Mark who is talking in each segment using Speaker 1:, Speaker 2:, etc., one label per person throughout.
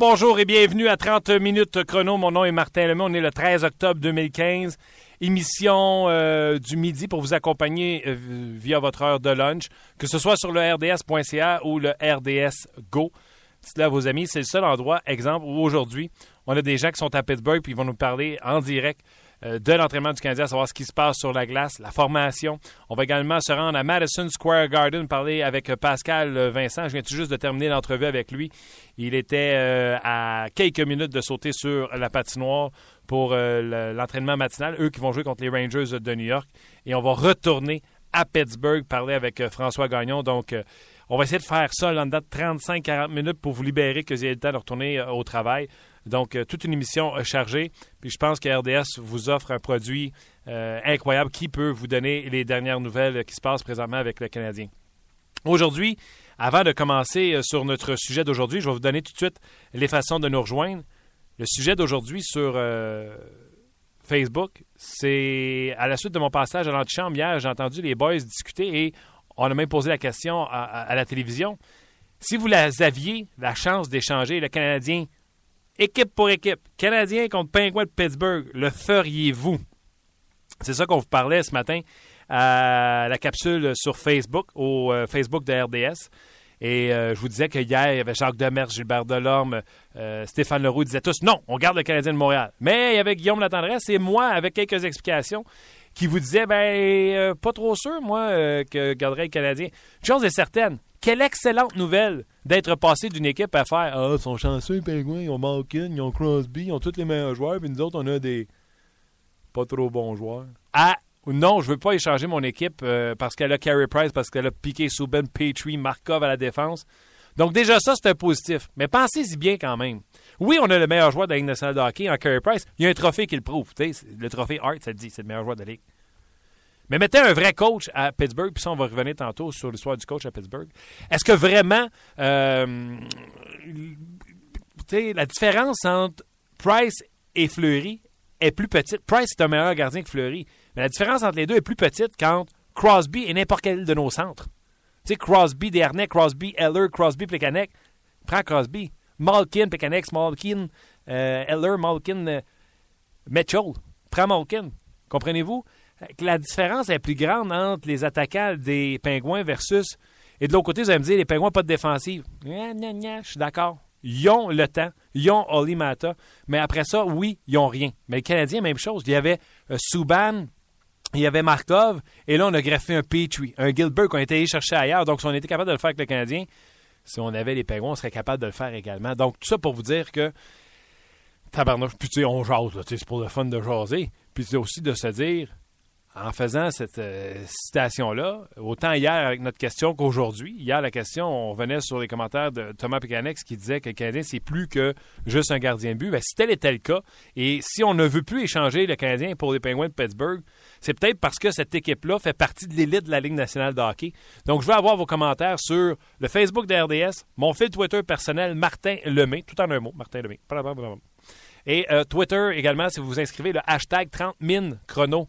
Speaker 1: bonjour et bienvenue à 30 minutes chrono. Mon nom est Martin Lemay. On est le 13 octobre 2015. Émission euh, du midi pour vous accompagner euh, via votre heure de lunch, que ce soit sur le rds.ca ou le RDS Go. Dites-le à vos amis, c'est le seul endroit, exemple, où aujourd'hui, on a des gens qui sont à Pittsburgh puis ils vont nous parler en direct de l'entraînement du Canadien, savoir ce qui se passe sur la glace, la formation. On va également se rendre à Madison Square Garden, parler avec Pascal Vincent. Je viens tout juste de terminer l'entrevue avec lui. Il était euh, à quelques minutes de sauter sur la patinoire pour euh, l'entraînement matinal, eux qui vont jouer contre les Rangers de New York. Et on va retourner à Pittsburgh, parler avec François Gagnon. Donc, on va essayer de faire ça en date 35-40 minutes pour vous libérer, que vous ayez le temps de retourner au travail. Donc, euh, toute une émission euh, chargée. Puis je pense que RDS vous offre un produit euh, incroyable qui peut vous donner les dernières nouvelles qui se passent présentement avec le Canadien. Aujourd'hui, avant de commencer sur notre sujet d'aujourd'hui, je vais vous donner tout de suite les façons de nous rejoindre. Le sujet d'aujourd'hui sur Facebook, c'est à la suite de mon passage à l'antichambre hier, j'ai entendu les boys discuter et on a même posé la question à, à la télévision. Si vous aviez la chance d'échanger le Canadien équipe pour équipe, Canadien contre Penguin de Pittsburgh, le feriez-vous? C'est ça qu'on vous parlait ce matin à la capsule sur Facebook, au euh, Facebook de RDS. Et euh, je vous disais qu'hier, il y avait Jacques Demers, Gilbert Delorme, euh, Stéphane Leroux, ils disaient tous non, on garde le Canadien de Montréal. Mais il y avait Guillaume Latendresse et moi, avec quelques explications, qui vous disaient ben, pas trop sûr, moi, que garderait Canadien. Une chose est certaine, quelle excellente nouvelle d'être passé d'une équipe à faire Ah, ils sont chanceux, les Pingouins, ils ont Malkin, ils ont Crosby, ils ont tous les meilleurs joueurs, puis nous autres, on a des pas trop bons joueurs. Ah, non, je veux pas échanger mon équipe euh, parce qu'elle a Carey Price, parce qu'elle a piqué Subban, Petrie, Markov à la défense. Donc, déjà, ça, c'est un positif. Mais pensez-y bien quand même. Oui, on a le meilleur joueur de la Ligue nationale de hockey en Carey Price. Il y a un trophée qui le prouve. Le trophée Hart, ça dit, c'est le meilleur joueur de la Ligue. Mais mettez un vrai coach à Pittsburgh, puis ça, on va revenir tantôt sur l'histoire du coach à Pittsburgh. Est-ce que vraiment, euh, la différence entre Price et Fleury est plus petite? Price est un meilleur gardien que Fleury, mais la différence entre les deux est plus petite qu'entre Crosby et n'importe quel de nos centres. Tu sais, Crosby, Desharnais, Crosby, Eller, Crosby, Plekanec. Prends Crosby. Malkin, Plekanec, Malkin, euh, Eller, Malkin, euh, Mitchell. Prends Malkin. Comprenez-vous? la différence est plus grande entre les attaquants des Pingouins versus. Et de l'autre côté, vous allez me dire, les Pingouins, pas de défensive. je suis d'accord. Ils ont le temps, ils ont Oli Mata, mais après ça, oui, ils n'ont rien. Mais les Canadiens, même chose. Il y avait euh, il y avait Markov, et là, on a greffé un Petrie, un Gilbert qu'on était allé chercher ailleurs. Donc, si on était capable de le faire avec le Canadien, si on avait les Pingouins, on serait capable de le faire également. Donc, tout ça pour vous dire que tabarnouche, puis tu sais, on jase, c'est pour le fun de jaser. Puis c'est aussi de se dire, en faisant cette euh, citation-là, autant hier avec notre question qu'aujourd'hui. Hier, la question, on venait sur les commentaires de Thomas Pécanex qui disait que le Canadien, c'est plus que juste un gardien de but. Ben, si tel était le cas, et si on ne veut plus échanger le Canadien pour les Penguins de Pittsburgh, c'est peut-être parce que cette équipe-là fait partie de l'élite de la Ligue nationale de hockey. Donc, je veux avoir vos commentaires sur le Facebook de RDS, mon fil Twitter personnel, Martin Lemay, tout en un mot, Martin Lemay. Et euh, Twitter également, si vous vous inscrivez, le hashtag 30 min chrono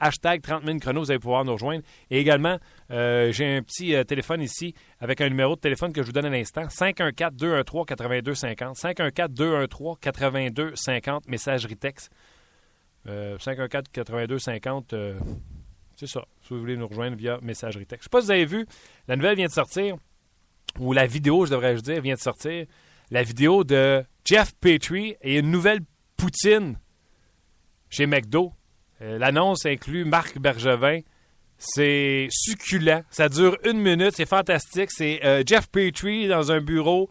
Speaker 1: hashtag 30 000 chrono, vous allez pouvoir nous rejoindre. Et également, euh, j'ai un petit euh, téléphone ici avec un numéro de téléphone que je vous donne à l'instant. 514-213-8250. 514-213-8250, messagerie texte. 514-8250, euh, c'est ça, si vous voulez nous rejoindre via messagerie texte. Je ne sais pas si vous avez vu, la nouvelle vient de sortir, ou la vidéo, je devrais dire, vient de sortir. La vidéo de Jeff Petrie et une nouvelle poutine chez McDo. Euh, l'annonce inclut Marc Bergevin. C'est succulent. Ça dure une minute. C'est fantastique. C'est euh, Jeff Petrie dans un bureau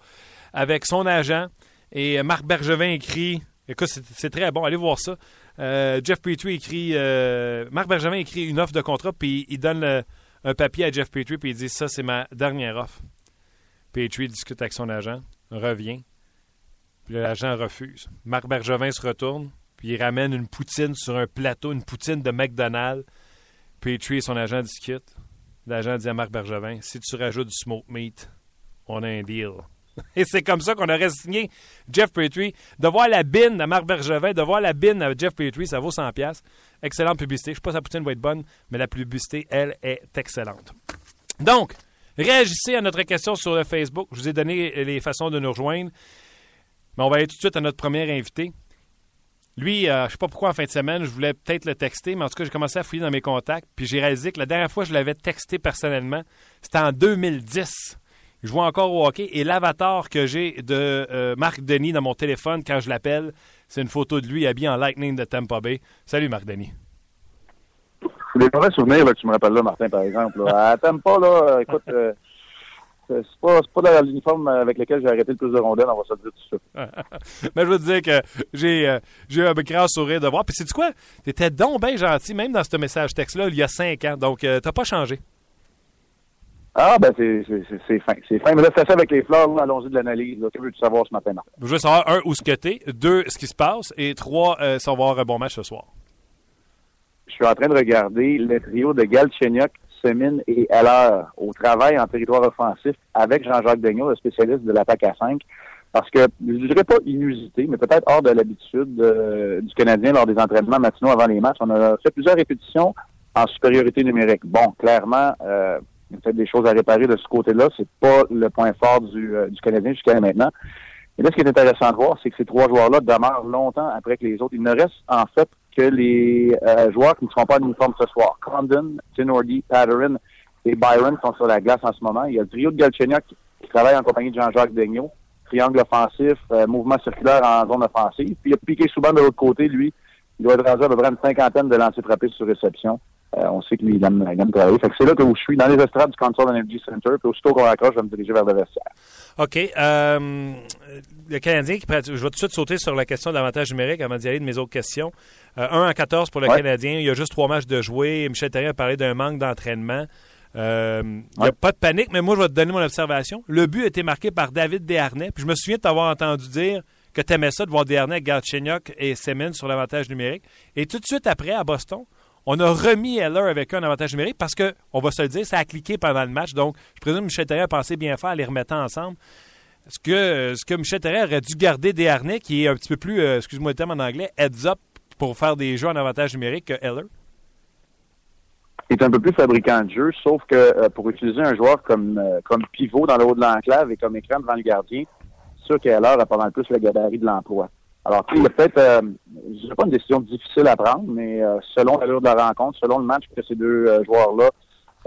Speaker 1: avec son agent. Et euh, Marc Bergevin écrit. Écoute, c'est très bon. Allez voir ça. Jeff Petrie écrit. Marc Bergevin écrit une offre de contrat. Puis il donne un papier à Jeff Petrie. Puis il dit Ça, c'est ma dernière offre. Petrie discute avec son agent. Revient. Puis l'agent refuse. Marc Bergevin se retourne. Puis il ramène une poutine sur un plateau, une poutine de McDonald's. Petrie et son agent discutent. L'agent dit à Marc Bergevin Si tu rajoutes du smoke meat, on a un deal. Et c'est comme ça qu'on aurait signé Jeff Petrie. De voir la bine à Marc Bergevin, de voir la bine à Jeff Petrie, ça vaut 100$. Excellente publicité. Je ne sais pas si la poutine va être bonne, mais la publicité, elle, est excellente. Donc, réagissez à notre question sur le Facebook. Je vous ai donné les façons de nous rejoindre. Mais on va aller tout de suite à notre premier invité. Lui, euh, je ne sais pas pourquoi en fin de semaine, je voulais peut-être le texter, mais en tout cas, j'ai commencé à fouiller dans mes contacts, puis j'ai réalisé que la dernière fois que je l'avais texté personnellement, c'était en 2010. Je joue encore au hockey et l'avatar que j'ai de euh, Marc Denis dans mon téléphone quand je l'appelle, c'est une photo de lui habillé en Lightning de Tampa Bay. Salut Marc Denis.
Speaker 2: C'est des mauvais souvenirs que tu me rappelles là, Martin, par exemple. À Tampa, là, écoute, euh, c'est pas, pas l'uniforme avec lequel j'ai arrêté le plus de rondelles, on va se dire tout
Speaker 1: ça. Mais je veux te dire que j'ai euh, j'ai un grand sourire de voir. Puis c'est quoi? T'étais donc bien gentil, même dans ce message texte-là, il y a cinq ans. Donc, euh, t'as pas changé.
Speaker 2: Ah, ben, c'est fin. C'est fin. Mais là, c'est ça avec les fleurs. Allons-y de l'analyse. Que veux-tu savoir ce matin, Martin?
Speaker 1: Je veux savoir, un, où ce que t'es. Deux, ce qui se passe. Et trois, euh, si on va avoir un bon match ce soir.
Speaker 2: Je suis en train de regarder le trio de Galchenyuk, Semin et Heller au travail en territoire offensif avec Jean-Jacques Degnaud, le spécialiste de l'attaque à 5. Parce que, je ne dirais pas inusité, mais peut-être hors de l'habitude euh, du Canadien lors des entraînements matinaux avant les matchs. On a fait plusieurs répétitions en supériorité numérique. Bon, clairement, euh, il y a peut-être des choses à réparer de ce côté-là. C'est pas le point fort du, euh, du Canadien jusqu'à maintenant. Et là, ce qui est intéressant de voir, c'est que ces trois joueurs-là demeurent longtemps après que les autres. Il ne reste en fait que les euh, joueurs qui ne seront pas en uniforme ce soir. Condon, Tinordi, Patterin et Byron sont sur la glace en ce moment. Il y a le trio de Galchenyuk qui travaille en compagnie de Jean-Jacques Daigneault. Triangle offensif, euh, mouvement circulaire en zone offensive. Puis il y a Piqué Souban de l'autre côté, lui. Il doit être rendu à peu près une cinquantaine de lancers frappés sur réception. Euh, on sait qu'il aime, il aime travailler. Fait que c'est là que je suis, dans les estrades du Console Energy Center. Puis aussitôt qu'on raccroche, je vais me diriger vers le vestiaire.
Speaker 1: OK. Euh, le Canadien qui pratique, je vais tout de suite sauter sur la question de l'avantage numérique avant d'y aller de mes autres questions. Euh, 1 en 14 pour le Canadien. Il y a juste trois matchs de jouer. Michel Terrien a parlé d'un manque d'entraînement. Euh, il n'y a pas de panique, mais moi, je vais te donner mon observation. Le but a été marqué par David Desharnais. Puis je me souviens de t'avoir entendu dire que tu aimais ça de voir Desharnais, Galchenyuk et Semin sur l'avantage numérique. Et tout de suite après, à Boston, on a remis Heller avec un avantage numérique parce que, on va se le dire, ça a cliqué pendant le match. Donc, je présume que Michel Terrien a pensé bien faire à les remettre ensemble. Est-ce que, ce que Michel Terrien aurait dû garder des harnais qui est un petit peu plus, euh, excuse-moi le terme en anglais, heads up pour faire des jeux en avantage numérique que Heller?
Speaker 2: Il est un peu plus fabricant de jeu, sauf que euh, pour utiliser un joueur comme, euh, comme pivot dans le haut de l'enclave et comme écran devant le gardien, c'est sûr qu'Heller a pas mal plus le gabarit de l'emploi. Alors, il a peut-être, euh, je pas une décision difficile à prendre, mais euh, selon l'allure de la rencontre, selon le match que ces deux euh, joueurs-là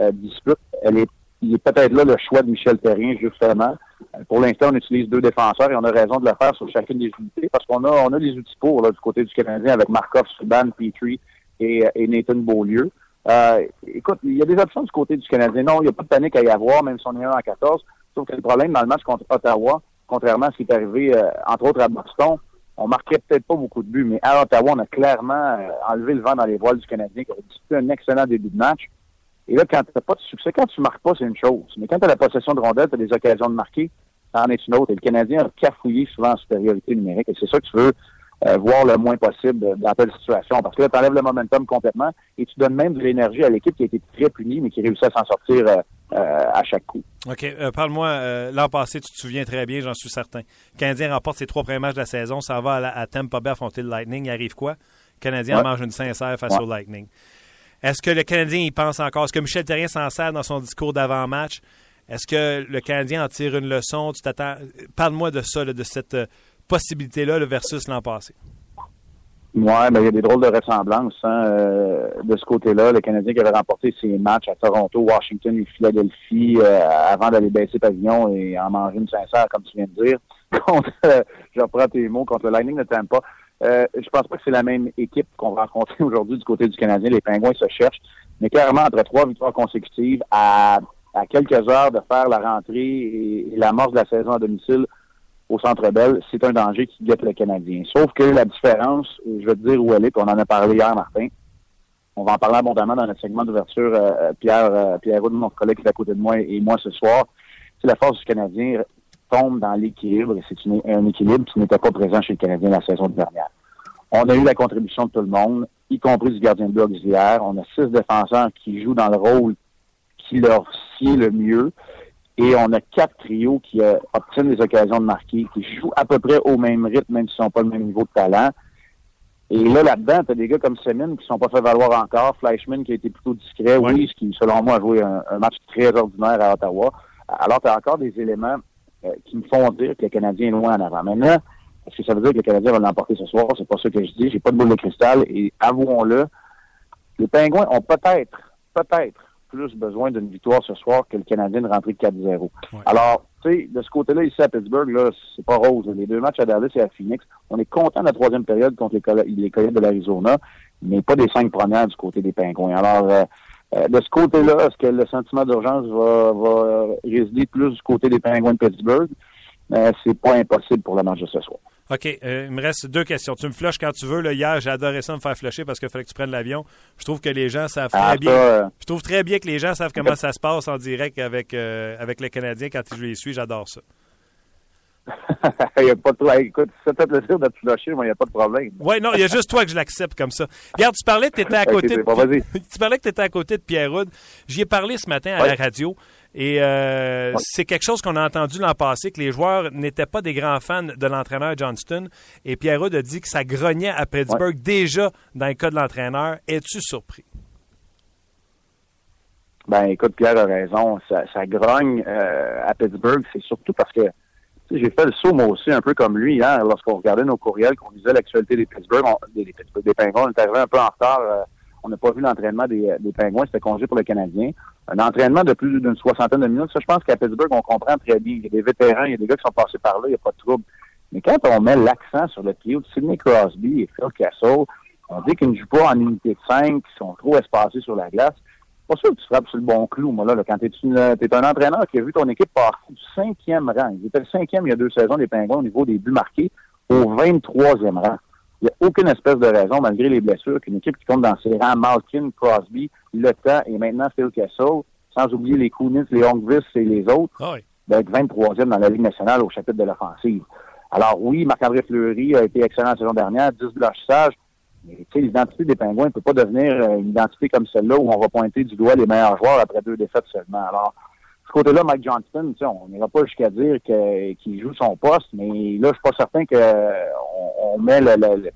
Speaker 2: euh, disputent, elle est, il est peut-être là le choix de Michel Terrien, justement. pour l'instant, on utilise deux défenseurs et on a raison de le faire sur chacune des unités parce qu'on a, on a les outils pour là, du côté du Canadien avec Markov, Subban, Petrie et, et Nathan Beaulieu. écoute, il y a des options du côté du Canadien. Non, il n'y a pas de panique à y avoir, même si on est 1 en 14. Sauf que le problème dans le match contre Ottawa, contrairement à ce qui est arrivé, entre autres, à Boston, on marquait peut-être pas beaucoup de buts, mais à Ottawa, on a clairement euh, enlevé le vent dans les voiles du Canadien, qui a disputé un excellent début de match. Et là, quand tu n'as pas de succès, quand tu marques pas, c'est une chose. Mais quand tu as la possession de rondelles, tu as des occasions de marquer, ça en est une autre. Et le Canadien a cafouillé souvent en supériorité numérique. Et c'est ça que tu veux euh, voir le moins possible dans telle situation. Parce que là, tu enlèves le momentum complètement et tu donnes même de l'énergie à l'équipe qui a été très punie, mais qui réussit à s'en sortir euh, à chaque coup.
Speaker 1: OK. Parle-moi, l'an passé, tu te souviens très bien, j'en suis certain. Le Canadien remporte ses trois premiers matchs de la saison, ça va à, à Tampa Bay affronter le Lightning. Il arrive quoi? Le Canadien mange une sincère face au Lightning. Est-ce que le Canadien y pense encore? Est-ce que Michel Terrien s'en sert dans son discours d'avant-match? Est-ce que le Canadien en tire une leçon? Tu t'attends. Parle-moi de ça, de cette possibilité-là versus l'an passé?
Speaker 2: Oui, ben, il y a des drôles de ressemblances hein, euh, de ce côté-là. Le Canadien qui avait remporté ses matchs à Toronto, Washington et Philadelphie euh, avant d'aller baisser pavillon et en manger une sincère, comme tu viens de dire. Contre, euh, je reprends tes mots, contre le Lightning ne t'aime pas. Euh, je pense pas que c'est la même équipe qu'on va rencontrer aujourd'hui du côté du Canadien. Les Pingouins se cherchent. Mais clairement, entre trois victoires consécutives à, à quelques heures de faire la rentrée et, et l'amorce de la saison à domicile, au Centre Bell, c'est un danger qui guette le Canadien. Sauf que la différence, je vais te dire où elle est, puis on en a parlé hier, Martin. On va en parler abondamment dans notre segment d'ouverture, euh, Pierre, euh, Pierre mon collègue qui est à côté de moi, et moi ce soir. C'est la force du Canadien tombe dans l'équilibre, et c'est un équilibre qui n'était pas présent chez le Canadien la saison dernière. On a eu la contribution de tout le monde, y compris du gardien de but auxiliaire. On a six défenseurs qui jouent dans le rôle qui leur sied le mieux. Et on a quatre trios qui euh, obtiennent des occasions de marquer, qui jouent à peu près au même rythme, même s'ils n'ont pas le même niveau de talent. Et là, là-dedans, tu as des gars comme Semin qui ne sont pas fait valoir encore, Fleischmann qui a été plutôt discret, oui, ce qui, selon moi, a joué un, match très ordinaire à Ottawa. Alors, tu as encore des éléments euh, qui me font dire que le Canadien est loin en avant. Maintenant, Est-ce que ça veut dire que le Canadien va l'emporter ce soir? C'est pas ça que je dis. J'ai pas de boule de cristal. Et avouons-le, les Pingouins ont peut-être, peut-être plus besoin d'une victoire ce soir que le Canadien de rentrer 4-0. Alors, tu sais, de ce côté-là, ici à Pittsburgh, là, c'est pas rose. Les deux matchs à Dallas et à Phoenix, on est content de la troisième période contre les, Coyotes de l'Arizona, mais pas des cinq premières du côté des Pingouins. Alors, euh, euh, de ce côté-là, est-ce que le sentiment d'urgence va, va résider plus du côté des Pingouins de Pittsburgh? Euh, c'est pas impossible pour la match de ce soir.
Speaker 1: OK, euh, il me reste deux questions. Tu me flushes quand tu veux. Là, hier, j'ai adoré ça me faire flusher parce qu'il fallait que tu prennes l'avion. Je trouve que les gens savent ah, très bien. Euh, je trouve très bien que les gens savent comment ça se passe en direct avec, euh, avec les Canadiens quand je les suis. J'adore ça.
Speaker 2: il n'y a pas de Écoute, ça fait plaisir de te flusher, mais il n'y a pas de problème.
Speaker 1: Oui, non, il y a juste toi que je l'accepte comme ça. Regarde, tu parlais que tu étais à côté. tu parlais que tu étais à côté de Pierre Houd. J'y ai parlé ce matin à la radio. Et euh, c'est quelque chose qu'on a entendu l'an passé, que les joueurs n'étaient pas des grands fans de l'entraîneur Johnston. Et Pierre a dit que ça grognait à Pittsburgh déjà dans le cas de l'entraîneur. Es-tu surpris?
Speaker 2: Ben, écoute, Pierre a raison. Ça, grogne euh, à Pittsburgh, c'est surtout parce que j'ai fait le saut, moi aussi, un peu comme lui, hier, lorsqu'on regardait nos courriels, qu'on lisait l'actualité des Pittsburgh, des, des, des, Penguins, on est arrivé un peu en retard. Euh, on n'a pas vu l'entraînement des, des Pingouins, c'était congé pour le Canadien un entraînement de plus d'une soixantaine de minutes, ça, je pense qu'à Pittsburgh, on comprend très bien. Il y a des vétérans, il y a des gars qui sont passés par là, il n'y a pas de trouble. Mais quand on met l'accent sur le trio de Sidney Crosby et Phil Castle, on dit qu'ils ne jouent pas en unité de cinq, qu'ils sont trop espacés sur la glace. Pas sûr que tu frappes sur le bon clou, moi, là, quand tu es, un entraîneur qui a vu ton équipe passer du cinquième rang. Il était le cinquième il y a deux saisons des Pingouins au niveau des buts marqués au 23e rang. Il n'y a aucune espèce de raison, malgré les blessures, qu'une équipe qui compte dans ses rangs, Malkin, Crosby, Le Temps et maintenant Phil Kessel, sans oublier les Kunitz, les Hongvis et les autres, ah d'être 23e dans la Ligue nationale au chapitre de l'offensive. Alors oui, Marc-André Fleury a été excellent la saison dernière, 10 blanchissages, mais l'identité des Pingouins ne peut pas devenir euh, une identité comme celle-là où on va pointer du doigt les meilleurs joueurs après deux défaites seulement. Alors, côté-là, Mike Johnston, on n'ira pas jusqu'à dire qu'il joue son poste, mais là, je suis pas certain qu'on on met, le,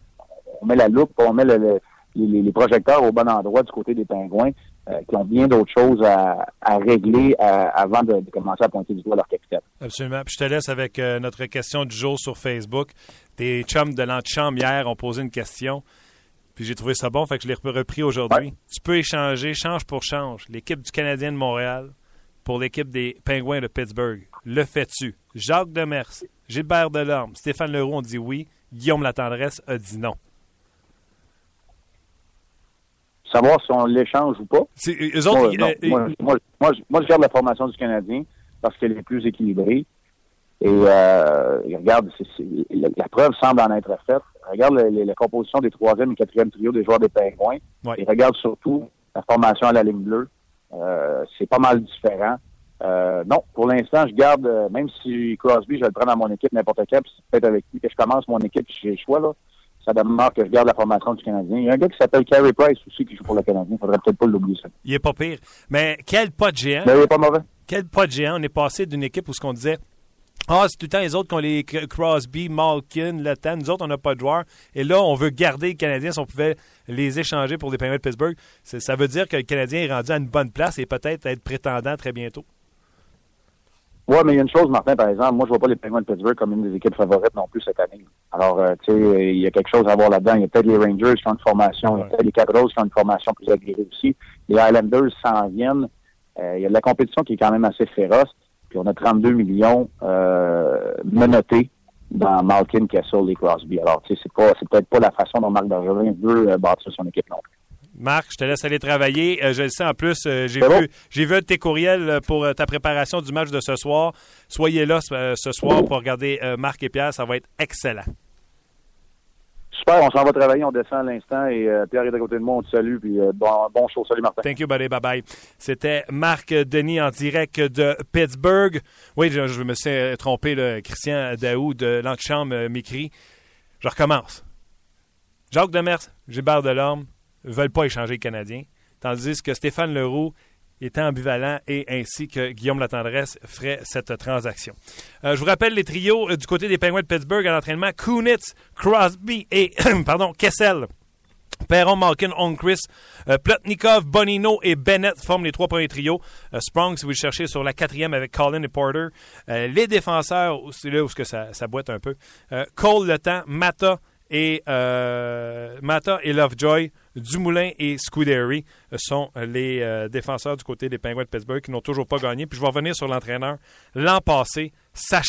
Speaker 2: on met la loupe, on met les, projecteurs au bon endroit du côté des Pingouins, euh, qui ont bien d'autres choses à, régler euh, avant de, commencer à pointer du doigt leur capitaine.
Speaker 1: Absolument. Puis je te laisse avec euh, notre question du jour sur Facebook. Tes chums de l'antichambre hier ont posé une question. Puis j'ai trouvé ça bon, fait que je l'ai repris aujourd'hui. Tu peux échanger change pour change l'équipe du Canadien de Montréal pour l'équipe des Pingouins de Pittsburgh. Le fais-tu? Jacques Demers, Gilbert Delorme, Stéphane Leroux ont dit oui. Guillaume Latendresse a dit non.
Speaker 2: Savoir si on l'échange ou pas? moi, moi, je garde la formation du Canadien parce qu'elle est plus équilibrée. Et euh, regarde, la, preuve semble en être faite. Regarde la composition des troisième et quatrième trio des joueurs des Pingouins. Et regarde surtout la formation à la ligne bleue. Euh, c'est pas mal différent. Euh, non, pour l'instant, je garde, euh, même si Crosby, je vais le prendre dans mon équipe n'importe quel, puis peut-être avec lui que je commence mon équipe, j'ai le choix, là. Ça demeure que je garde la formation du Canadien. Il y a un gars qui s'appelle Carey Price aussi qui joue pour le Canadien. Il faudrait peut-être pas l'oublier, ça.
Speaker 1: Il est pas pire. Mais quel pas de géant.
Speaker 2: Ben, il est pas mauvais.
Speaker 1: Quel pas de géant. On est passé d'une équipe où ce qu'on disait, ah, c'est tout le temps les autres qui ont les Crosby, Malkin, Le Temps. Nous autres, on n'a pas de joueurs. Et là, on veut garder les Canadiens si on pouvait les échanger pour des Penguins de Pittsburgh. Ça veut dire que le Canadien est rendu à une bonne place et peut-être être prétendant très bientôt.
Speaker 2: Oui, mais il y a une chose, Martin, par exemple. Moi, je vois pas les Penguins de Pittsburgh comme une des équipes favorites non plus cette année. Alors, euh, tu sais, il y a quelque chose à voir là-dedans. Il y a peut-être les Rangers qui ont une formation, il y a peut-être les Capitals qui ont une formation plus agréée aussi. Les Highlanders s'en viennent. Euh, il y a de la compétition qui est quand même assez féroce. Puis on a 32 millions euh, menottés dans Malkin, Kessel et Crosby. Alors, tu sais, c'est pas, c'est peut-être pas la façon dont Marc Bergerin veut bâtir son équipe non plus.
Speaker 1: Marc, je te laisse aller travailler. Euh, je le sais en plus, euh, j'ai vu, j'ai vu tes courriels euh, pour ta préparation du match de ce soir. Soyez là ce soir pour regarder Marc et Pierre, ça va être excellent.
Speaker 2: Super, on s'en va travailler, on descend à l'instant et Pierre est à côté de moi, on te salue, puis bon, bon show. Salut Martin.
Speaker 1: Thank you, buddy, bye bye. C'était Marc Denis en direct de Pittsburgh. Oui, je, me suis trompé, Christian Daou de l'antichambre m'écrit. Je recommence. Jacques Demers, Gilbert Delorme, ne veulent pas échanger les Canadiens, tandis que Stéphane Leroux était ambivalent et ainsi que Guillaume Latendresse ferait cette transaction. Euh, je vous rappelle les trios euh, du côté des Penguins de Pittsburgh à l'entraînement Kunitz, Crosby et pardon, Kessel. Perron, Malkin, Onchris, euh, Plotnikov, Bonino et Bennett forment les trois premiers trios. Euh, Sprong, si vous le cherchez, sur la quatrième avec Colin et Porter. Les défenseurs, c'est là où ça, ça boite un peu. Cole, Le Temps, Mata et, Mata et Lovejoy. Dumoulin et Scuderi sont les défenseurs du côté des Penguins de Pittsburgh qui n'ont toujours pas gagné. Puis je vais revenir sur l'entraîneur. L'an passé, ça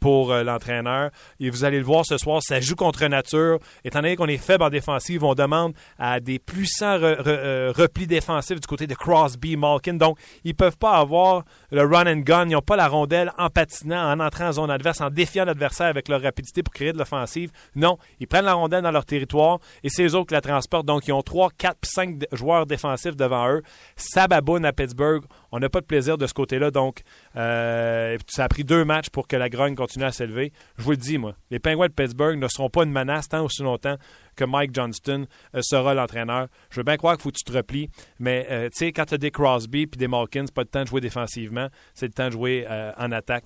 Speaker 1: pour euh, l'entraîneur. Et vous allez le voir ce soir, ça joue contre nature. Étant donné qu'on est faible en défensive, on demande à des puissants euh, replis défensifs du côté de Crosby, Malkin. Donc, ils ne peuvent pas avoir le run and gun. Ils n'ont pas la rondelle en patinant, en entrant en zone adverse, en défiant l'adversaire avec leur rapidité pour créer de l'offensive. Non, ils prennent la rondelle dans leur territoire et c'est eux autres qui la transportent. Donc, ils ont 3, 4, 5 joueurs défensifs devant eux. Ça à Pittsburgh. On n'a pas de plaisir de ce côté-là. Donc, euh, ça a pris deux matchs pour que la grogne continue à s'élever. Je vous le dis, moi, les Penguins de Pittsburgh ne seront pas une menace tant aussi longtemps que Mike Johnston euh, sera l'entraîneur. Je veux bien croire qu'il faut que tu te replies, mais euh, tu sais, quand tu as des Crosby puis des Malkin, c'est pas le temps de jouer défensivement, c'est le temps de jouer en attaque.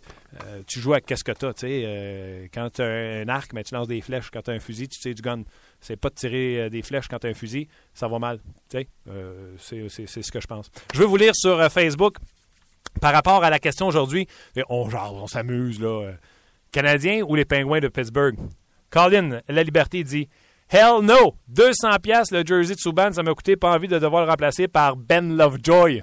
Speaker 1: tu joues avec qu'est-ce que tu as, tu sais. quand tu as un arc, mais tu lances des flèches. Quand tu as un fusil, tu sais du gun c'est pas de tirer des flèches quand tu as un fusil, ça va mal. Euh, c'est ce que je pense. Je veux vous lire sur Facebook par rapport à la question aujourd'hui, on, on s'amuse, là. Euh, Canadiens ou les Pingouins de Pittsburgh? Colin, La Liberté dit Hell no! 200 pièces le jersey de Subban, ça m'a coûté pas envie de devoir le remplacer par Ben Lovejoy.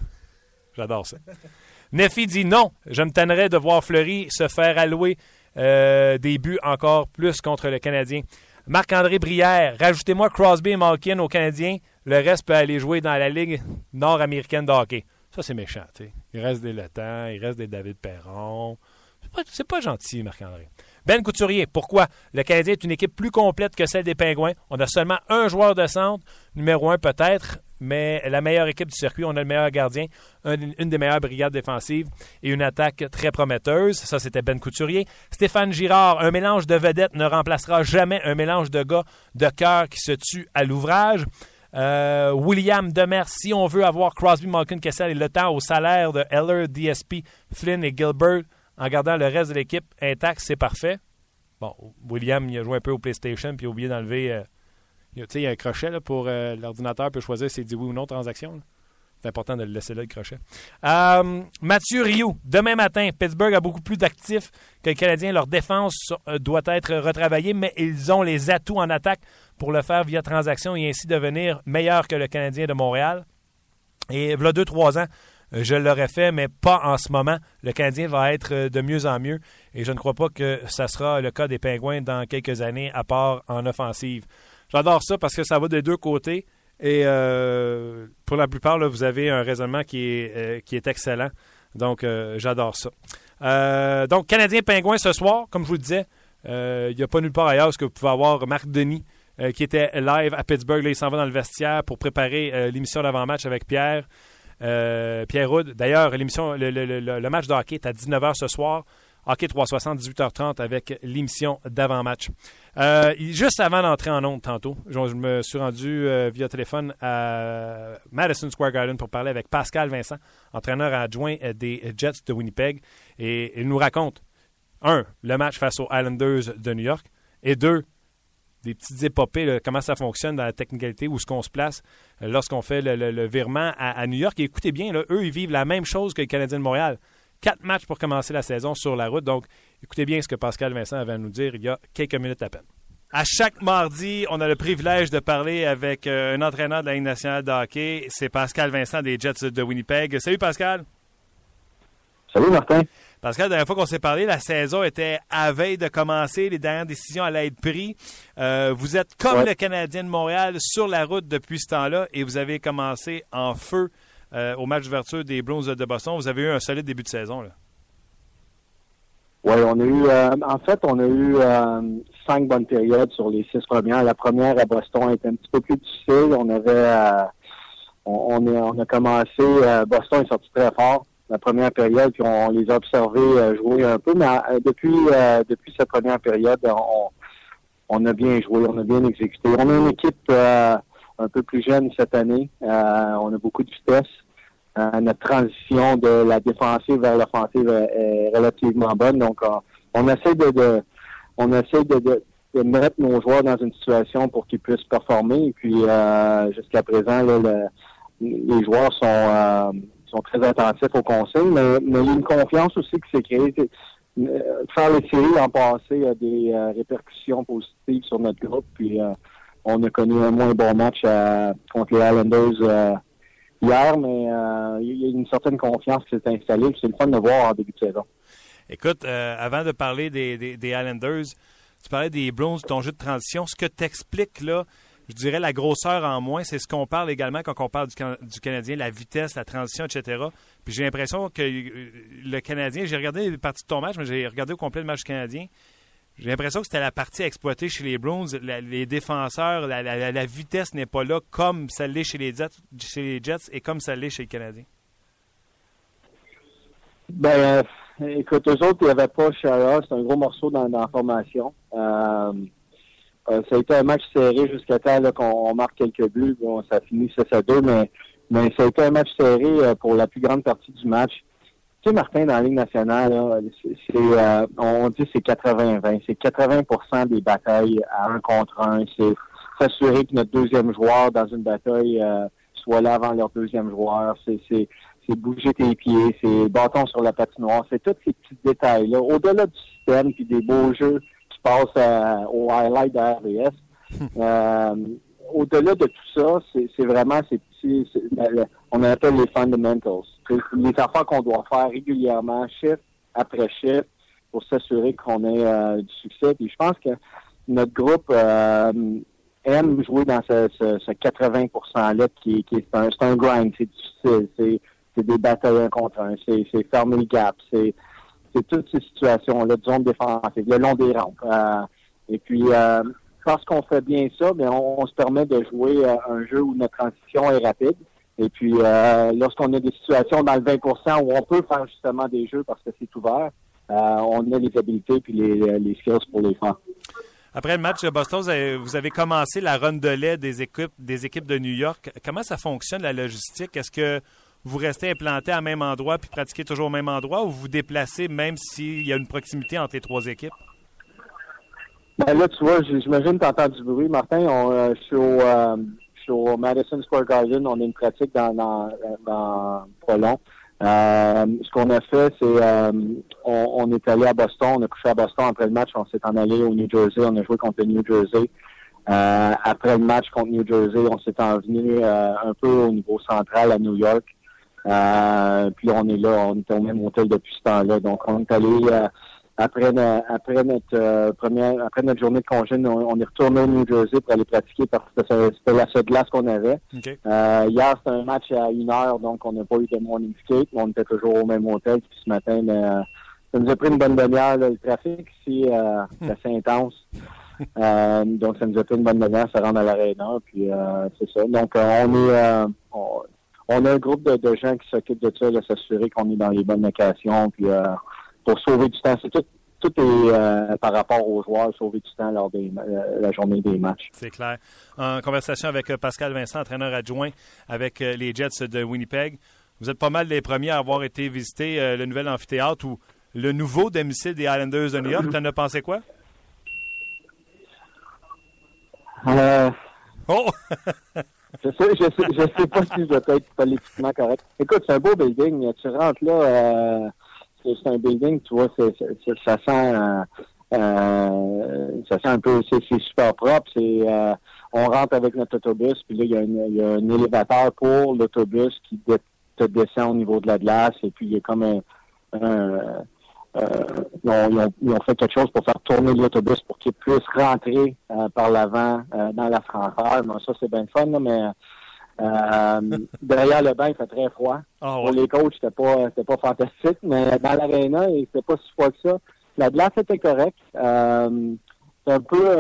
Speaker 1: J'adore ça. Neffy dit non, je me tannerais de voir Fleury se faire allouer euh, des buts encore plus contre le Canadien. Marc-André Brière, rajoutez-moi Crosby et Malkin aux Canadiens, le reste peut aller jouer dans la Ligue nord-américaine de hockey. Ça, c'est méchant. Il reste des Letans, il reste des David Perron. C'est pas, pas gentil, Marc-André. Ben Couturier, pourquoi? Le Canadien est une équipe plus complète que celle des Pingouins. On a seulement un joueur de centre, numéro un peut-être, mais la meilleure équipe du circuit. On a le meilleur gardien, une des meilleures brigades défensives et une attaque très prometteuse. Ça, c'était Ben Couturier. Stéphane Girard, un mélange de vedettes ne remplacera jamais un mélange de gars de cœur qui se tue à l'ouvrage. Euh, William Demers, si on veut avoir Crosby, Malkin, Kessel et le temps au salaire de Heller, DSP, Flynn et Gilbert, en gardant le reste de l'équipe intact, c'est parfait. Bon, William, il a joué un peu au PlayStation puis il a oublié d'enlever. Euh, il, y a un crochet là, pour euh, l'ordinateur pour choisir s'il dit oui ou non transaction. C'est important de le laisser là, le crochet. Mathieu Rioux, demain matin, Pittsburgh a beaucoup plus d'actifs que le Canadien. Leur défense doit être retravaillée, mais ils ont les atouts en attaque pour le faire via transaction et ainsi devenir meilleur que le Canadien de Montréal. Et voilà deux, trois ans, euh, je l'aurais fait, mais pas en ce moment. Le Canadien va être euh, de mieux en mieux et je ne crois pas que ça sera le cas des Pingouins dans quelques années, à part en offensive. J'adore ça parce que ça va des deux côtés et euh, pour la plupart, vous avez un raisonnement qui est, qui est excellent. Donc, j'adore ça. donc, Canadien-Pingouin ce soir, comme je vous le disais, il n'y a pas nulle part ailleurs ce que vous pouvez avoir Marc Denis euh, qui était live à Pittsburgh. Il s'en va dans le vestiaire pour préparer euh, l'émission d'avant-match avec Pierre. Euh, Pierre Houd. D'ailleurs, l'émission, le, match de hockey est à 19h ce soir. Hockey 360, 18h30 avec l'émission d'avant-match. juste avant d'entrer en ondes tantôt, je, me suis rendu via téléphone à Madison Square Garden pour parler avec Pascal Vincent, entraîneur adjoint des Jets de Winnipeg. Et il nous raconte, un, le match face aux Islanders de New York, et deux, des petites épopées, comment ça fonctionne dans la technicalité, où est-ce qu'on se place euh, lorsqu'on fait le, virement à, New York. Et écoutez bien, eux, ils vivent la même chose que les Canadiens de Montréal. Quatre matchs pour commencer la saison sur la route. Donc, écoutez bien ce que Pascal Vincent avait à nous dire il y a quelques minutes à peine. À chaque mardi, on a le privilège de parler avec euh, un entraîneur de la Ligue nationale de hockey. C'est Pascal Vincent des Jets de Winnipeg. Salut Pascal.
Speaker 2: Salut Martin.
Speaker 1: Que la dernière fois qu'on s'est parlé, la saison était à veille de commencer, les dernières décisions allaient être prises. Euh, vous êtes comme le Canadien de Montréal sur la route depuis ce temps-là et vous avez commencé en feu euh, au match d'ouverture des Bruins de Boston. Vous avez eu un solide début de saison. Là.
Speaker 2: Oui, on a eu, euh, en fait, on a eu cinq bonnes périodes sur les six premières. La première à Boston était un petit peu plus difficile. On avait, on, on, a commencé, Boston est sorti très fort la première période, puis on, les a observés euh, jouer un peu. Mais euh, depuis euh, depuis cette première période, on, on, a bien joué, on a bien exécuté. On a une équipe un peu plus jeune cette année. on a beaucoup de vitesse. notre transition de la défensive vers l'offensive est, relativement bonne. Donc, on essaie de, on essaie de,
Speaker 3: de mettre nos joueurs dans une situation pour qu'ils puissent performer. Et puis jusqu'à présent, les joueurs sont sont très attentifs aux consignes, mais, il y a une confiance aussi qui s'est créée. Faire les séries en passé a des répercussions positives sur notre groupe. Puis on a connu un moins bon match contre les Islanders hier, mais il y a une certaine confiance qui s'est installée. C'est le fun de voir en début de saison.
Speaker 1: Écoute, euh, avant de parler des, Islanders, tu parlais des Browns, ton jeu de transition. Ce que tu expliques là, je dirais la grosseur en moins, c'est ce qu'on parle également quand on parle du, du, Canadien, la vitesse, la transition, etc. Puis j'ai l'impression que euh, le Canadien, j'ai regardé les parties de ton match, mais j'ai regardé au complet le match canadien. J'ai l'impression que c'était la partie à exploiter chez les Browns. les défenseurs, la, vitesse n'est pas là comme ça l'est chez les, Jets, et comme ça l'est chez les Canadiens.
Speaker 3: Ben, Écoute, eux autres, il n'y avait pas Shara. C'est un gros morceau dans, la formation. Euh, euh, ça a été un match serré jusqu'à temps qu'on marque quelques buts. Bon, ça a fini 6 à 2, mais, mais ça a été un match serré euh, pour la plus grande partie du match. Tu sais, Martin, dans la Ligue nationale, c'est, on dit c'est 80-20. C'est 80 des batailles à un contre un. C'est s'assurer que notre deuxième joueur dans une bataille soit là avant leur deuxième joueur. C'est, c'est bouger tes pieds, c'est bâton sur la patinoire, c'est tous ces petits détails-là. Au-delà du système puis des beaux jeux qui passent euh, au highlight de RDS, euh, au-delà de tout ça, c'est vraiment ces petits, on appelle les fundamentals. Les affaires qu'on doit faire régulièrement, chiffre après chiffre, pour s'assurer qu'on ait euh, du succès. Puis je pense que notre groupe aime jouer dans ce, 80%-là qui, qui est un, un grind, c'est difficile, c'est c'est des batailles un contre un, c'est fermer le gap, c'est toutes ces situations-là de zone défensive, le long des rampes. Euh, et puis, euh, parce qu'on fait bien ça, mais on, se permet de jouer euh, un jeu où notre transition est rapide. Et puis, lorsqu'on a des situations dans le 20% où on peut faire justement des jeux parce que c'est ouvert, on a les habilités puis les, les skills pour les faire.
Speaker 1: Après le match de Boston, vous avez, commencé la run de lait des équipes, des équipes de New York. Comment ça fonctionne, la logistique? Est-ce que vous restez implanté à même endroit puis pratiquez toujours au même endroit ou vous vous déplacez même s'il y a une proximité entre les trois équipes?
Speaker 3: Ben là, tu vois, j'imagine que tu entends du bruit. Martin, euh, je, suis au, euh, je, suis au, Madison Square Garden. On a une pratique dans, dans, dans. Euh, ce qu'on a fait, c'est on, on, est allé à Boston, on a couché à Boston après le match, on s'est en allé au New Jersey, on a joué contre le New Jersey. après le match contre New Jersey, on s'est envenu un peu au niveau central à New York. Euh, puis on est là, on est au même hôtel depuis ce temps-là. Donc on est allé euh, après, après notre euh, première après notre journée de congé, on, est retourné au New Jersey pour aller pratiquer parce que c'était la seule glace qu'on avait. hier, c'était un match à une heure, donc on n'a pas eu de morning skate, mais on était toujours au même hôtel. Puis ce matin, mais, ça nous a pris une bonne demi-heure. Le trafic ici c'est assez intense. donc ça nous a pris une bonne demi-heure, ça rentre à l'aréna, puis c'est ça. Donc on est on a un groupe de, gens qui s'occupent de ça, de s'assurer qu'on est dans les bonnes locations, puis euh, pour sauver du temps. C'est tout, tout est euh, par rapport aux joueurs, sauver du temps lors de euh, la journée des matchs.
Speaker 1: C'est clair. En conversation avec Pascal Vincent, entraîneur adjoint avec les Jets de Winnipeg, vous êtes pas mal les premiers à avoir été visiter le nouvel amphithéâtre ou le nouveau domicile des Islanders de New York. T'en as pensé quoi?
Speaker 3: Oh! Je sais, je sais, je sais pas si je vais être politiquement correct. Écoute, c'est un beau building. Tu rentres là, euh, c'est un building, tu vois, ça sent, euh, euh, ça sent un peu, c'est, super propre. C'est, euh, on rentre avec notre autobus, puis là il y a, un élévateur pour l'autobus qui te descend au niveau de la glace, et puis il y a comme un, euh, ils, ont, fait quelque chose pour faire tourner l'autobus pour qu'il puisse rentrer par l'avant dans la franchise. Bon, ça, c'est bien fun, mais derrière le banc, il fait très froid. Ah, pour les coachs, c'était pas c'était pas fantastique, mais dans l'aréna, c'était pas si froid que ça. La glace était correcte. c'est un peu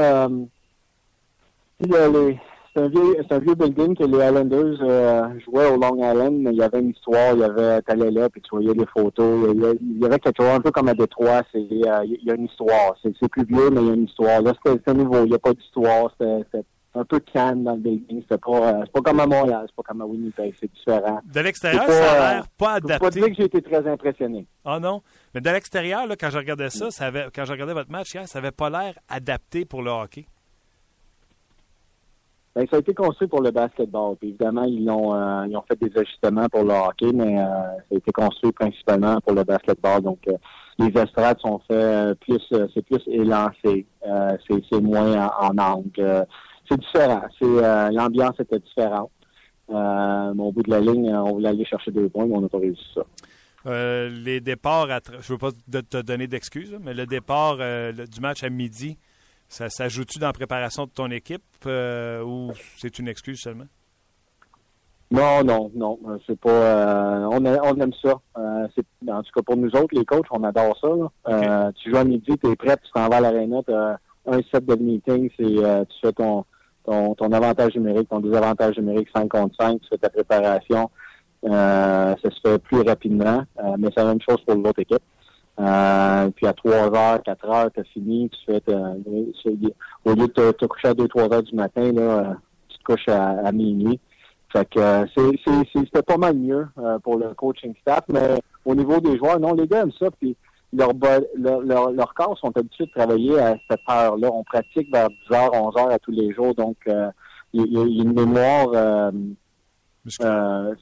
Speaker 3: les, c'est un vieux, c'est un vieux building que les Islanders euh, jouaient au Long Island, mais il y avait une histoire, il y avait, t'allais là, puis tu voyais les photos, il y, avait, quelque chose un peu comme à Détroit, c'est, euh, il y a une histoire, c'est, plus vieux, mais il y a une histoire. Là, c'était, nouveau, il n'y a pas d'histoire, c'était, un peu calme dans le building. C'est pas, pas comme à Montréal, c'est pas comme à Winnipeg, c'est différent.
Speaker 1: De l'extérieur, ça a l'air pas adapté. Je
Speaker 3: peux pas dire que j'ai été très impressionné.
Speaker 1: Ah non? Mais de l'extérieur, quand je regardais ça, ça avait, quand je regardais votre match hier, ça avait pas l'air adapté pour le hockey.
Speaker 3: Ben, ça a été construit pour le basketball. évidemment, ils ont, euh, ils ont fait des ajustements pour le hockey, mais euh, ça a été construit principalement pour le basketball. Donc, euh, les estrades sont faits plus, c'est plus élancé. c'est moins en, angle. C'est différent. C'est l'ambiance était différente. au bout de la ligne, on voulait aller chercher deux points, mais on n'a pas réussi ça.
Speaker 1: les départs, je ne veux pas te donner d'excuses, mais le départ du match à midi, ça, joue-tu dans la préparation de ton équipe euh, ou c'est une excuse seulement?
Speaker 3: Non, non, non. Euh, c'est pas. Euh, on, on, aime ça. en tout cas, pour nous autres, les coachs, on adore ça. tu joues à midi, tu es prêt, tu t'en vas à l'aréna, tu as un set de meetings et tu fais ton, ton, avantage numérique, ton désavantage numérique 5 contre 5, tu fais ta préparation. ça se fait plus rapidement, mais c'est la même chose pour l'autre équipe. Euh, puis à 3 heures, 4 heures, t'as fini, tu fais au lieu de te, coucher à 2-3 heures du matin, là, euh, tu te couches à, minuit. Fait que euh, c'était pas mal mieux pour le coaching staff, mais au niveau des joueurs, non, les gars aiment ça, puis leur, leur, leur, corps sont habitués de travailler à cette heure-là. On pratique vers 10 heures, 11 heures à tous les jours, donc il y, a une mémoire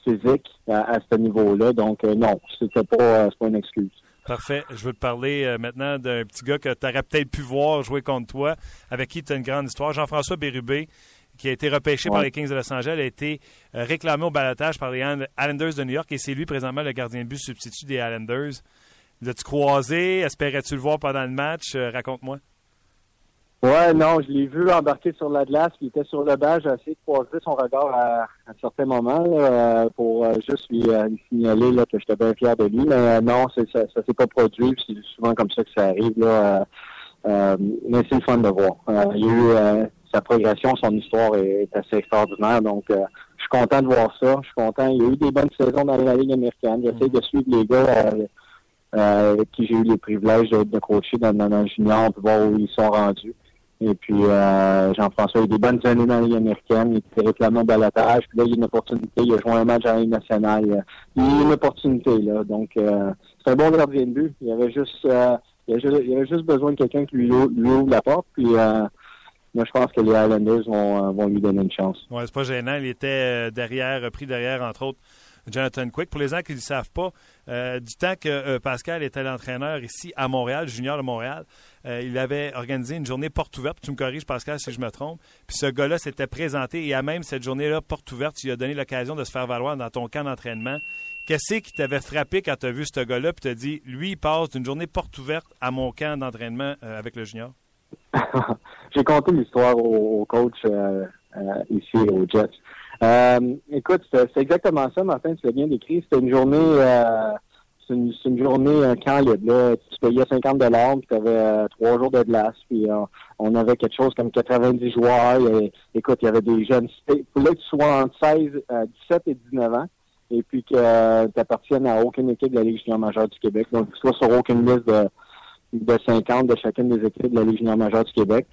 Speaker 3: physique à, ce niveau-là. Donc non, c'était pas, pas une excuse.
Speaker 1: Parfait. Je veux te parler euh, maintenant d'un petit gars que tu aurais peut-être pu voir jouer contre toi, avec qui tu as une grande histoire. Jean-François Bérubé, qui a été repêché par les Kings de Los Angeles, a été euh, réclamé au balotage par les Islanders de New York et c'est lui présentement le gardien de but substitut des Islanders. L'as-tu croisé? Espérais-tu le voir pendant le match? Euh, raconte-moi.
Speaker 3: Ouais, non, je l'ai vu embarquer sur la glace, il était sur le banc, j'ai essayé de croiser son regard à, un certain moment euh, pour euh, juste lui, signaler que j'étais bien fier de lui. Mais non, ça, ça s'est pas produit, c'est souvent comme ça que ça arrive. Mais c'est le fun de voir. il y a eu sa progression, son histoire est, assez extraordinaire. Donc je suis content de voir ça. Je suis content. Il y a eu des bonnes saisons dans la Ligue américaine. J'essaie de suivre les gars avec qui j'ai eu les privilèges de, de coacher dans, dans, le junior, pour voir où ils sont rendus. Et puis, euh, Jean-François a eu des bonnes années dans la Ligue américaine. Il était réclamé au balotage. Puis là, il y a une opportunité. Il a joué un match la Ligue nationale. Il y a une opportunité, là. Donc, euh, c'est un bon gardien de but. Il avait juste, euh, il, avait, juste besoin de quelqu'un qui lui ouvre, la porte. Puis, euh, moi, je pense que les Islanders vont, vont lui donner une chance.
Speaker 1: Ouais, c'est pas gênant. Il était derrière, pris derrière, entre autres, Jonathan Quick. Pour les gens qui ne savent pas, euh, du temps que euh, Pascal était l'entraîneur ici à Montréal, junior de Montréal, euh, il avait organisé une journée porte ouverte. Tu me corriges, Pascal, si je me trompe. Puis ce gars-là s'était présenté et à même cette journée-là, porte ouverte, lui as donné l'occasion de se faire valoir dans ton camp d'entraînement. Qu'est-ce qui t'avait frappé quand tu as vu ce gars-là puis as dit, lui, il passe d'une journée porte ouverte à mon camp d'entraînement avec le junior?
Speaker 3: J'ai conté l'histoire au, coach ici au Jets. Euh, écoute, c'est exactement ça, Martin, tu l'as bien décrit. C'était une journée euh, c'est une, une, journée un camp libre. Là. Tu payais 50 dollars, puis tu avais euh, trois jours de glace, puis euh, on avait quelque chose comme 90 joueurs. écoute, il y avait des jeunes. Il fallait que tu sois entre 16, 17 et 19 ans, et puis que tu appartiennes à aucune équipe de la Ligue junior majeure du Québec. Donc, tu sois sur aucune liste de, de 50 de chacune des équipes de la Ligue junior majeure du Québec.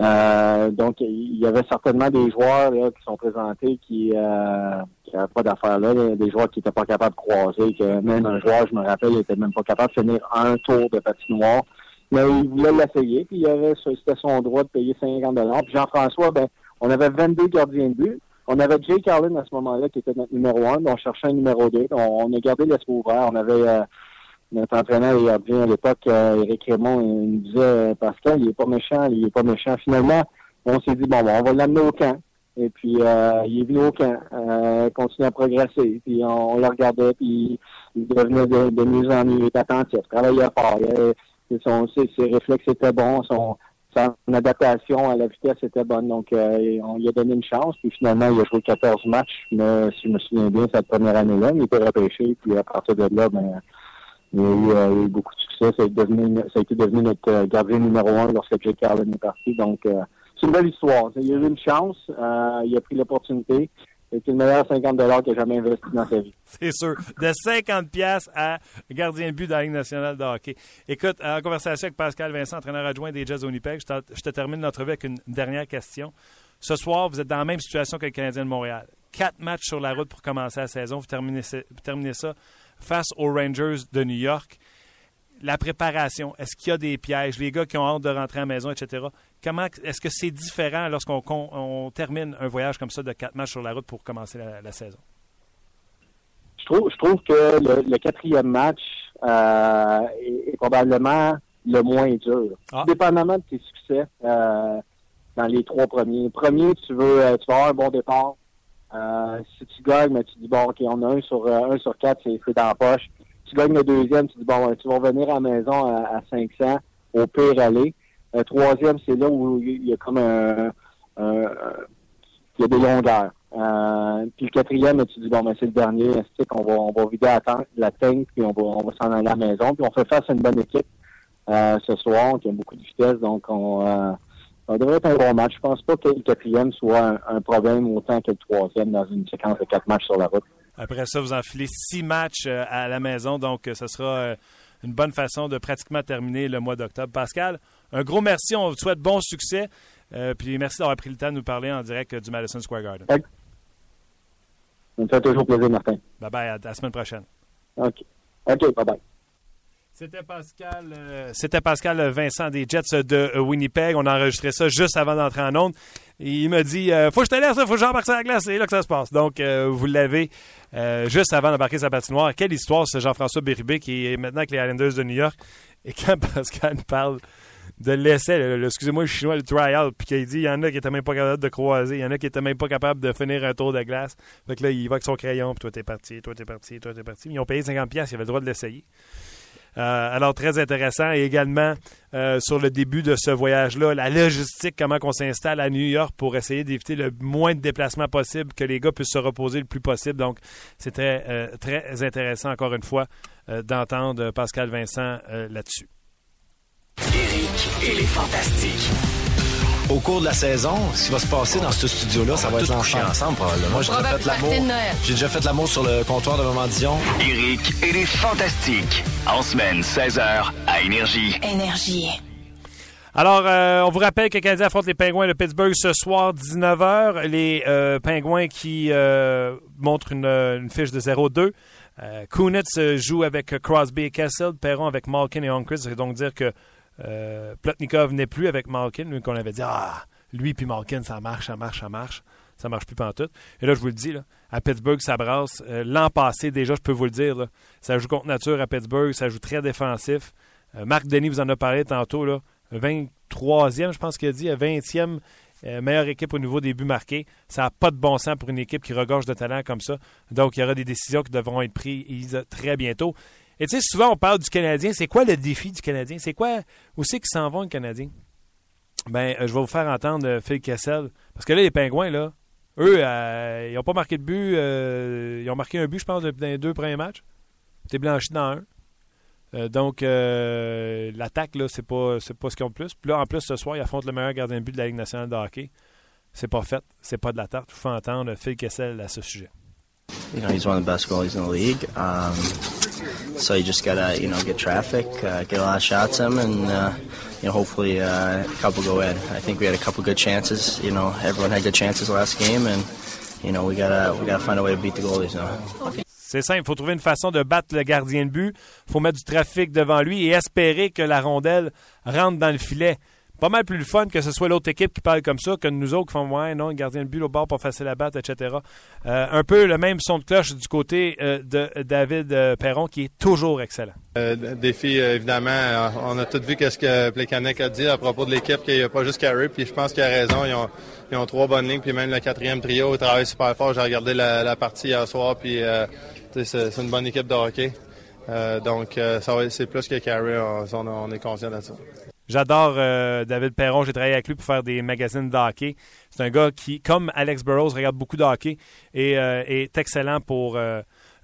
Speaker 3: Euh, donc, il y avait certainement des joueurs qui sont présentés qui euh, n'avaient pas d'affaires là, des joueurs qui n'étaient pas capables de croiser, que même un joueur, je me rappelle, il était même pas capable de finir un tour de patinoire. Mais il voulait l'essayer, puis il avait c'était son droit de payer 50 dollars. Puis Jean-François, ben, on avait 22 gardiens de but. On avait Jay Carlin à ce moment-là qui était notre numéro un, on cherchait un numéro deux. On, a gardé l'espoir ouvert. On avait euh, notre entraîneur bien à l'époque, euh, Eric Raymond, il nous disait euh, Pascal, il est pas méchant, il est pas méchant. Finalement, on s'est dit bon, on va l'amener au camp. Et puis euh, il est venu au camp, euh, continue à progresser. Puis on, le regardait, puis il devenait de, mieux en mieux, il attentif, travaillait fort. son, ses, réflexes étaient bons, son, son adaptation à la vitesse était bonne. Donc on lui a donné une chance. Puis finalement, il a joué 14 matchs, mais si je me souviens bien, cette première année-là, il était repêché. Puis à partir de là, ben il y, a eu, beaucoup de succès. Ça a, été devenu notre euh, gardien numéro un lorsque Jake Carlin est parti. Donc, euh, c'est une belle histoire. Il a eu une chance. Euh, il a pris l'opportunité. C'est le meilleur 50 qu'il a jamais investi dans sa vie.
Speaker 1: C'est sûr. De 50 pièces à gardien de but de la Ligue nationale de hockey. Écoute, en conversation avec Pascal Vincent, entraîneur adjoint des de Winnipeg, je, te termine l'entrevue avec une dernière question. Ce soir, vous êtes dans la même situation que le Canadien de Montréal. Quatre matchs sur la route pour commencer la saison. Vous terminez ça face aux Rangers de New York. La préparation, est-ce qu'il y a des pièges? Les gars qui ont hâte de rentrer à la maison, etc. Comment est-ce que c'est différent lorsqu'on on termine un voyage comme ça de quatre matchs sur la route pour commencer la, saison?
Speaker 3: Je trouve, je trouve que le, quatrième match euh, est, probablement le moins dur. Ah. Dépendamment de tes succès euh, dans les trois premiers. Premier, tu veux, euh, tu vas avoir un bon départ. Si tu gagnes, mais tu dis bon, ok, on a un sur un sur quatre, c'est dans la poche. Tu gagnes le deuxième, tu dis bon, tu vas revenir à la maison à, à 500, au pire aller. Le troisième, c'est là où il y a comme un, il y a des longueurs. Euh, puis le quatrième, tu dis bon ben c'est le dernier, c'est qu'on va on va vider la, la puis on va on va s'en aller à la maison, puis on fait face à une bonne équipe euh, ce soir, qui a beaucoup de vitesse, donc on euh, ça devrait être un bon match. Je pense pas que le quatrième soit un, problème autant que le troisième dans une séquence de quatre matchs sur la route.
Speaker 1: Après ça, vous enfilez six matchs à la maison, donc ce sera une bonne façon de pratiquement terminer le mois d'octobre. Pascal, un gros merci. On vous souhaite bon succès. Euh, puis merci d'avoir pris le temps de nous parler en direct du Madison Square Garden.
Speaker 3: Ça me fait toujours plaisir, Martin.
Speaker 1: Bye bye. À, la semaine prochaine.
Speaker 3: OK. OK. Bye bye.
Speaker 1: C'était Pascal, euh, c'était Pascal Vincent des Jets de Winnipeg. On a enregistré ça juste avant d'entrer en onde. il me dit euh, Faut que je te laisse, faut que j'embarque sur la glace. C'est là que ça se passe. Donc, vous l'avez juste avant d'embarquer sa patinoire. Quelle histoire, c'est Jean-François Bérubé qui est maintenant avec les Islanders de New York. Et quand Pascal parle de l'essai, excusez-moi le chinois, le trial, puis qu'il dit il y en a qui étaient même pas capables de croiser, il y en a qui étaient même pas capables de finir un tour de glace. Fait que là, il va avec son crayon, puis toi t'es parti, toi t'es parti, toi t'es parti. Ils ont payé 50$, ils avaient le droit de l'essayer. Euh, alors, très intéressant. Et également, euh, sur le début de ce voyage-là, la logistique, comment on s'installe à New York pour essayer d'éviter le moins de déplacements possible, que les gars puissent se reposer le plus possible. Donc, c'était euh, très intéressant, encore une fois, d'entendre Pascal Vincent là-dessus.
Speaker 4: Et les Fantastiques.
Speaker 5: Au cours de la saison, ce qui va se passer dans ce studio-là, ça va être ensemble. ensemble probablement. Moi, j'ai déjà fait l'amour. J'ai déjà fait l'amour sur le comptoir de Maman Dion.
Speaker 4: Eric et les Fantastiques. En semaine, 16h, à Énergie.
Speaker 6: Énergie.
Speaker 1: Alors, euh, on vous rappelle que le Canadien affronte les Pingouins de Pittsburgh ce soir, 19h. Les euh, Pingouins qui euh, montrent une, une, fiche de 0-2. Kunitz joue avec Crosby et Kessel, Perron avec Malkin et. Ça veut donc dire que euh, Plotnikov n'est plus avec Malkin, lui qu'on avait dit Ah, lui puis Malkin, ça marche, ça marche, ça marche. Ça marche plus tout. Et là, je vous le dis, à Pittsburgh, ça brasse. Euh, l'an passé, déjà, je peux vous le dire, ça joue contre nature à Pittsburgh, ça joue très défensif. Euh, Marc Denis vous en a parlé tantôt, là, 23e, je pense qu'il a dit, 20e meilleure équipe au niveau des buts marqués. Ça n'a pas de bon sens pour une équipe qui regorge de talent comme ça. Donc, il y aura des décisions qui devront être prises très bientôt. Et tu sais, souvent, on parle du Canadien. C'est quoi le défi du Canadien? C'est quoi? Où c'est qu'ils s'en vont, le Canadien? Ben, euh, je vais vous faire entendre euh, Phil Kessel. Parce que là, les Pingouins, là, eux, euh, ils n'ont pas marqué de but. ils ont marqué un but, je pense, dans les deux premiers matchs. T'es blanchi dans un. donc, l'attaque, là, c'est pas, pas ce qu'ils ont de plus. Puis là, en plus, ce soir, ils affrontent le meilleur gardien de but de la Ligue nationale de hockey. C'est pas fait. C'est pas de la tarte. Je vous fais entendre Phil Kessel à ce sujet.
Speaker 7: You know, he's one of the best goalies in the league. Um, so you just gotta, you know, get traffic, uh, get a lot of shots in, and uh, you know, hopefully uh, a couple go in. I think we had a couple good chances. You know, everyone had good chances last game, and you know, we gotta we gotta find a way to beat the goalies now.
Speaker 1: C'est simple, il faut trouver une façon de battre le gardien de but. Il faut mettre du trafic devant lui et espérer que la rondelle rentre dans le filet pas mal plus le fun que ce soit l'autre équipe qui parle comme ça que nous autres qui font Ouais, non, le gardien de but au bord, pas facile à battre, etc. Euh, un peu le même son de cloche du côté euh, de David euh, Perron qui est toujours excellent.
Speaker 8: défi, évidemment, on a tous vu ce que Plekanec a dit à propos de l'équipe, qu'il n'y a pas juste Carey, puis je pense qu'il a raison. Ils ont, trois bonnes lignes, puis même le quatrième trio travaille super fort. J'ai regardé la, partie hier soir, puis c'est une bonne équipe de hockey. donc, c'est plus que Carey, on, on est conscient de ça.
Speaker 1: J'adore euh, David Perron. J'ai travaillé avec lui pour faire des magazines de hockey. C'est un gars qui, comme Alex Burrows, regarde beaucoup de et euh, est excellent pour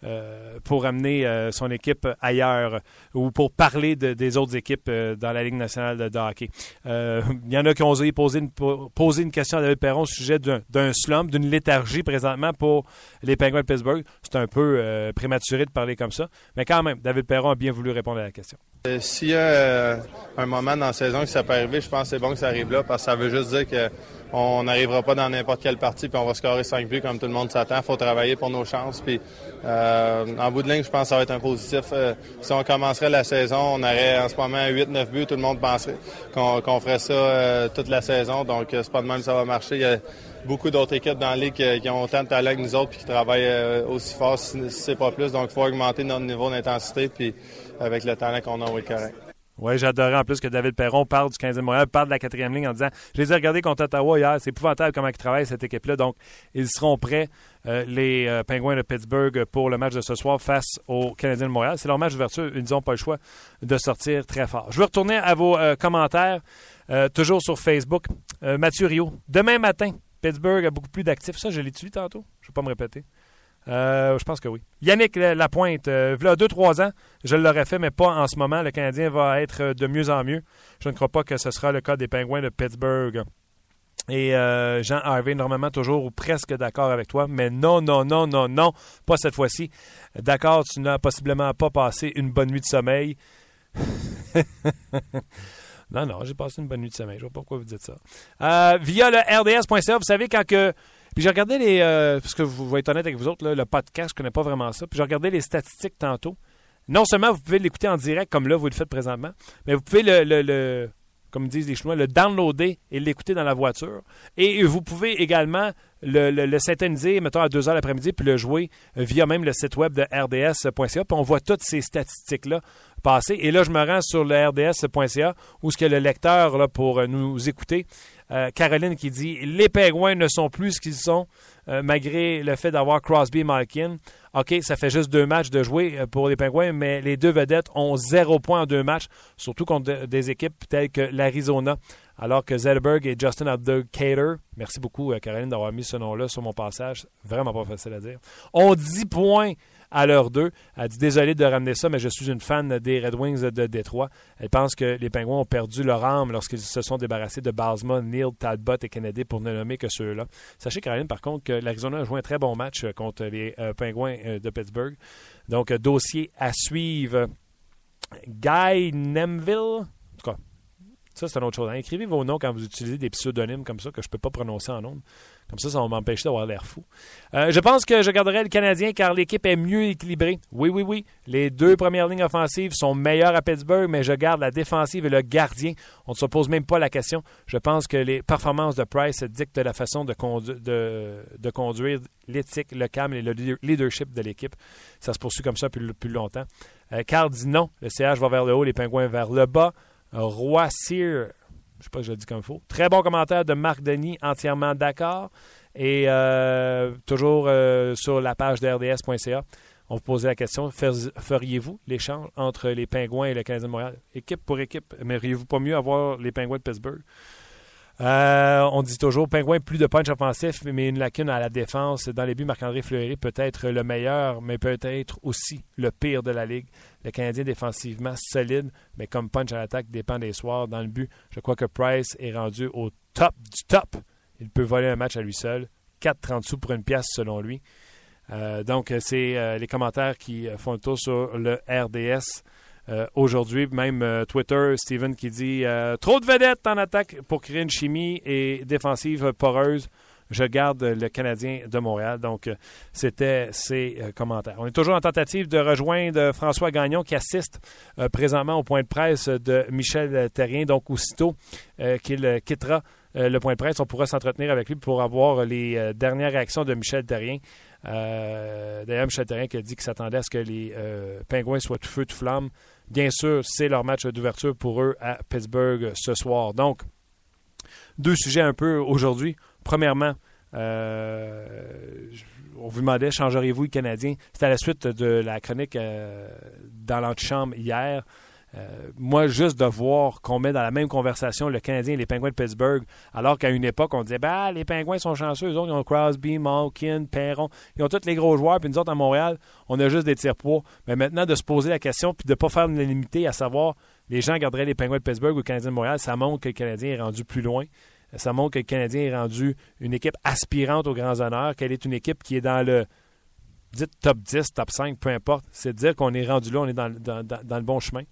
Speaker 1: euh, pour amener euh, son équipe ailleurs ou pour parler des autres équipes euh, dans la Ligue nationale de, hockey. Il y en a qui ont osé poser une, poser une question à David Perron au sujet d'un slump, d'une léthargie présentement pour les Penguins de Pittsburgh. C'est un peu prématuré de parler comme ça, mais quand même, David Perron a bien voulu répondre à la question.
Speaker 8: S'il y a un moment dans la saison que ça peut arriver, je pense que c'est bon que ça arrive là parce que ça veut juste dire que on n'arrivera pas dans n'importe quelle partie puis on va scorer 5 buts comme tout le monde s'attend. Il faut travailler pour nos chances. Puis, euh, en bout de ligne, je pense que ça va être un positif. Euh, si on commencerait la saison, on aurait en ce moment 8-9 buts. Tout le monde penserait qu'on ferait ça euh, toute la saison. Donc, c'est pas de même que ça va marcher. Il y a beaucoup d'autres équipes dans la ligue qui, ont autant de talent que nous autres puis qui travaillent aussi fort, si, c'est pas plus. Donc, il faut augmenter notre niveau d'intensité. Avec le talent qu'on a, on va correct.
Speaker 1: Oui, j'adorais en plus que David Perron parle du 15e Montréal, parle de la quatrième ligne en disant Je les ai regardés contre Ottawa hier, c'est épouvantable comment ils travaillent cette équipe-là. Donc, ils seront prêts, euh, les euh, Penguins de Pittsburgh, pour le match de ce soir face aux Canadiens de Montréal. C'est leur match d'ouverture. Ils n'ont pas le choix de sortir très fort. Je vais retourner à vos euh, commentaires, toujours sur Facebook. Mathieu Rio, demain matin, Pittsburgh a beaucoup plus d'actifs. Ça, je l'ai tué tantôt? Je ne vais pas me répéter. Euh, je pense que oui. Yannick Lapointe, euh, il y a 2-3 ans, je l'aurais fait, mais pas en ce moment. Le Canadien va être de mieux en mieux. Je ne crois pas que ce sera le cas des Pingouins de Pittsburgh. Et euh, Jean Harvey, normalement toujours ou presque d'accord avec toi, mais non, non, non, non, non, pas cette fois-ci. D'accord, tu n'as possiblement pas passé une bonne nuit de sommeil. non, non, j'ai passé une bonne nuit de sommeil. Je ne vois pas pourquoi vous dites ça. Euh, via le RDS.ca, vous savez, quand que puis j'ai regardé les. Euh, parce que vous, vous être honnête avec vous autres, le podcast, je connais pas vraiment ça. Puis j'ai regardé les statistiques tantôt. Non seulement vous pouvez l'écouter en direct comme là, vous le faites présentement, mais vous pouvez le, le, comme disent les Chinois, le downloader et l'écouter dans la voiture. Et vous pouvez également le, le, synthétiser, mettons, à 2 heures l'après-midi, puis le jouer via même le site web de rds.ca. Puis on voit toutes ces statistiques-là passer. Et là, je me rends sur le rds.ca où ce que le lecteur là, pour nous écouter euh, Caroline qui dit Les Pingouins ne sont plus ce qu'ils sont, euh, malgré le fait d'avoir Crosby et Malkin. OK, ça fait juste deux matchs de jouer euh, pour les Pingouins, mais les deux vedettes ont zéro point en deux matchs, surtout contre des équipes telles que l'Arizona. Alors que Zedberg et Justin Abdelkader, merci beaucoup Caroline d'avoir mis ce nom-là sur mon passage, vraiment pas facile à dire, ont 10 points à l'heure 2. Elle dit désolé de ramener ça, mais je suis une fan des Red Wings de Détroit. Elle pense que les Pingouins ont perdu leur âme lorsqu'ils se sont débarrassés de Basma, Neil, Talbot et Kennedy pour ne nommer que ceux-là. Sachez, Caroline, par contre, que l'Arizona a joué un très bon match euh, contre les euh, Pingouins euh, de Pittsburgh. Donc, dossier à suivre. Guy Nemville, ça, c'est une autre chose. Écrivez vos noms quand vous utilisez des pseudonymes comme ça que je ne peux pas prononcer en nom. Comme ça, ça va m'empêcher d'avoir l'air fou. Euh, je pense que je garderai le Canadien car l'équipe est mieux équilibrée. Oui, oui, oui. Les deux premières lignes offensives sont meilleures à Pittsburgh, mais je garde la défensive et le gardien. On ne se pose même pas la question. Je pense que les performances de Price dictent la façon de, conduire l'éthique, le calme et le leadership de l'équipe. Ça se poursuit comme ça plus longtemps. Euh, Carl dit non. Le CH va vers le haut, les pingouins vers le bas. Roi Cyr je sais pas si je le dis comme il faut. Très bon commentaire de Marc Denis, entièrement d'accord. Et euh, toujours euh, sur la page de RDS.ca, on vous posait la question feriez-vous l'échange entre les Pingouins et le Canadien de Montréal? Équipe pour équipe, aimeriez-vous pas mieux avoir les Pingouins de Pittsburgh? Euh, on dit toujours Pingouin plus de punch offensif, mais une lacune à la défense. Dans les buts, Marc-André Fleury peut être le meilleur, mais peut être aussi le pire de la Ligue. Le Canadien défensivement solide, mais comme punch à l'attaque dépend des soirs. Dans le but, je crois que Price est rendu au top du top. Il peut voler un match à lui seul. 4,30 sous pour une pièce selon lui. Euh, donc, c'est euh, les commentaires qui font le tour sur le RDS. Euh, aujourd'hui. Même euh, Twitter, Steven qui dit euh, Trop de vedettes en attaque pour créer une chimie et défensive poreuse. Je garde le Canadien de Montréal. Donc, c'était ses commentaires. On est toujours en tentative de rejoindre François Gagnon qui assiste présentement au point de presse de Michel Terrien. Donc, aussitôt qu'il quittera le point de presse, on pourra s'entretenir avec lui pour avoir les dernières réactions de Michel Terrien. D'ailleurs, Michel Terrien qui a dit qu'il s'attendait à ce que les pingouins soient tout feu, tout flamme Bien sûr, c'est leur match d'ouverture pour eux à Pittsburgh ce soir. Donc, deux sujets un peu aujourd'hui. Premièrement, euh, on vous demandait, changeriez-vous le Canadien? C'était à la suite de la chronique euh, dans l'antichambre hier. Euh, moi, juste de voir qu'on met dans la même conversation le Canadien et les Pingouins de Pittsburgh, alors qu'à une époque, on disait bah, les Pingouins sont chanceux, eux autres, ils ont Crosby, Malkin, Perron, ils ont tous les gros joueurs, puis nous autres, à Montréal, on a juste des tiers-poids. Mais maintenant, de se poser la question, puis de ne pas faire une à savoir les gens garderaient les Pingouins de Pittsburgh ou le Canadien de Montréal, ça montre que le Canadien est rendu plus loin. Ça montre que le Canadien est rendu une équipe aspirante aux grands honneurs, qu'elle est une équipe qui est dans le top 10, top 5, peu importe. C'est dire qu'on est rendu là, on est dans, le bon chemin.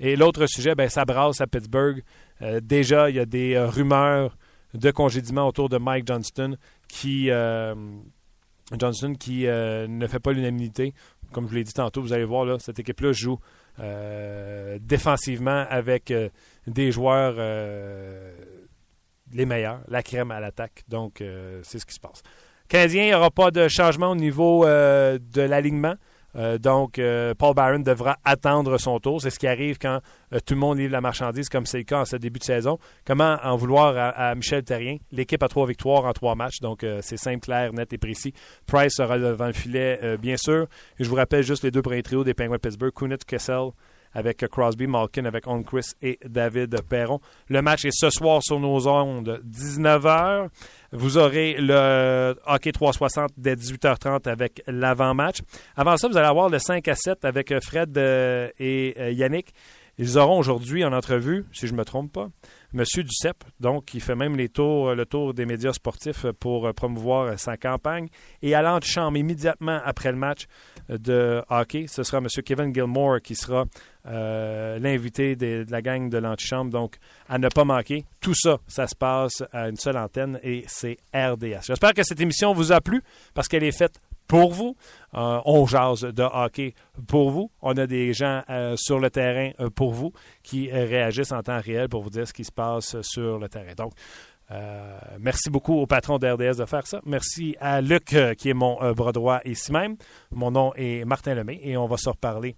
Speaker 1: Et l'autre sujet, ben, ça brasse à Pittsburgh. Euh, déjà, il y a des euh, rumeurs de congédiement autour de Mike Johnston qui, Johnston qui ne fait pas l'unanimité. Comme je vous l'ai dit tantôt, vous allez voir, là, cette équipe-là joue défensivement avec des joueurs les meilleurs, la crème à l'attaque. Donc, c'est ce qui se passe. Canadien, il n'y aura pas de changement au niveau de l'alignement. Euh, donc, euh, Paul Barron devra attendre son tour. C'est ce qui arrive quand euh, tout le monde livre la marchandise, comme c'est le cas en ce début de saison. Comment en vouloir à, Michel Terrien? L'équipe a trois victoires en trois matchs, donc c'est simple, clair, net et précis. Price sera devant le filet, bien sûr. Je vous rappelle juste les deux premiers trios des Penguins Pittsburgh, Kunitz, Kessel avec Crosby, Malkin, avec On Chris et David Perron. Le match est ce soir sur nos ondes, 19h. Vous aurez le hockey 360 dès 18h30 avec l'avant-match. Avant ça, vous allez avoir le 5 à 7 avec Fred euh, et euh, Yannick. Ils auront aujourd'hui en entrevue, si je ne me trompe pas, Monsieur Duceppe, donc qui fait même les tours, le tour des médias sportifs pour promouvoir sa campagne. Et à l'antichambre, immédiatement après le match de hockey, ce sera Monsieur Kevin Gilmore qui sera euh, l'invité de, la gang de l'antichambre. Donc, à ne pas manquer. Tout ça, ça se passe à une seule antenne et c'est RDS. J'espère que cette émission vous a plu parce qu'elle est faite pour vous. Euh, on jase de hockey pour vous. On a des gens euh, sur le terrain pour vous qui réagissent en temps réel pour vous dire ce qui se passe sur le terrain. Donc, merci beaucoup au patron d'RDS de faire ça. Merci à Luc, qui est mon bras droit ici même. Mon nom est Martin Lemay et on va se reparler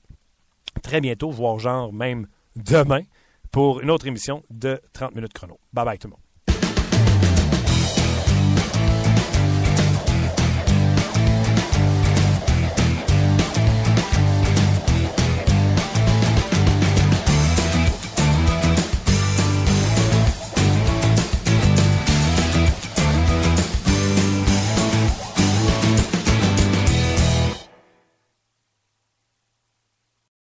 Speaker 1: très bientôt, voire genre même demain, pour une autre émission de 30 minutes chrono. Bye bye tout le monde.